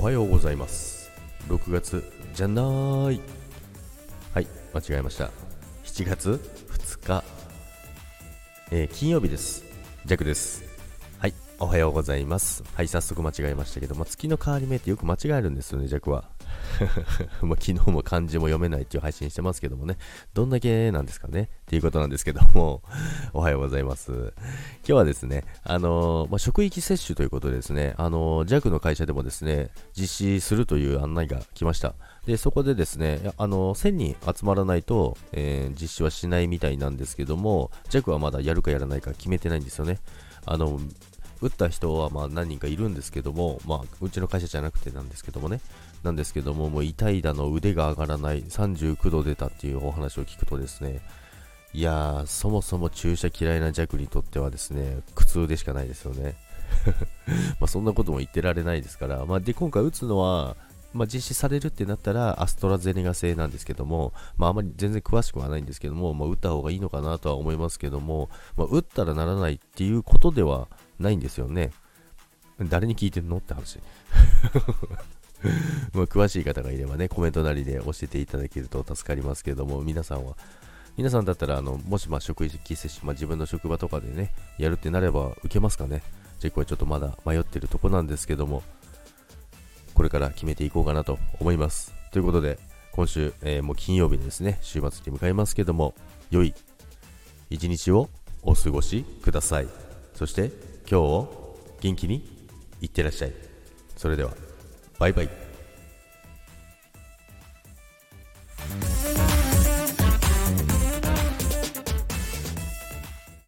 おはようございます。6月じゃない。はい間違えました。7月2日、えー金曜日です。ジャクです。はいおはようございます。はい早速間違えましたけど、ま、月の変わり目ってよく間違えるんですよねジャクは。まあ昨日も漢字も読めないっていう配信してますけどもね。どんだけなんですかね。っていうことなんですけども。おはようございます。今日はですねあのーまあ、職域接種ということでですねあのー、JAC の会社でもですね実施するという案内が来ました。でそこでですねあの1000人集まらないと、え実施はしないみたいなんですけども JAC はまだやるかやらないか決めてないんですよね。あの打った人はまあ何人かいるんですけども、まあ、うちの会社じゃなくてなんですけどもね、なんですけども、もう痛いだの腕が上がらない、39度出たっていうお話を聞くとですね、いやー、そもそも注射嫌いな弱にとってはですね、苦痛でしかないですよね。まそんなことも言ってられないですから、まあ、で、今回打つのは、まあ、実施されるってなったらアストラゼネガ製なんですけども、まあ、あまり全然詳しくはないんですけども、まあ、打った方がいいのかなとは思いますけども、まあ、打ったらならないっていうことではないんですよね。誰に聞いてんのって話。まあ詳しい方がいればね、コメントなりで教えていただけると助かりますけども、皆さんは、皆さんだったら、あのもしまあ職域接種、まあ、自分の職場とかでね、やるってなれば受けますかね。じゃあこれちょっとまだ迷ってるとこなんですけども、これから決めていこうかなと思います。ということで、今週、えーもう金曜日ですね、週末に向かいますけども、良い一日をお過ごしください。そして、今日を元気にいってらっしゃい。それでは、バイバイ。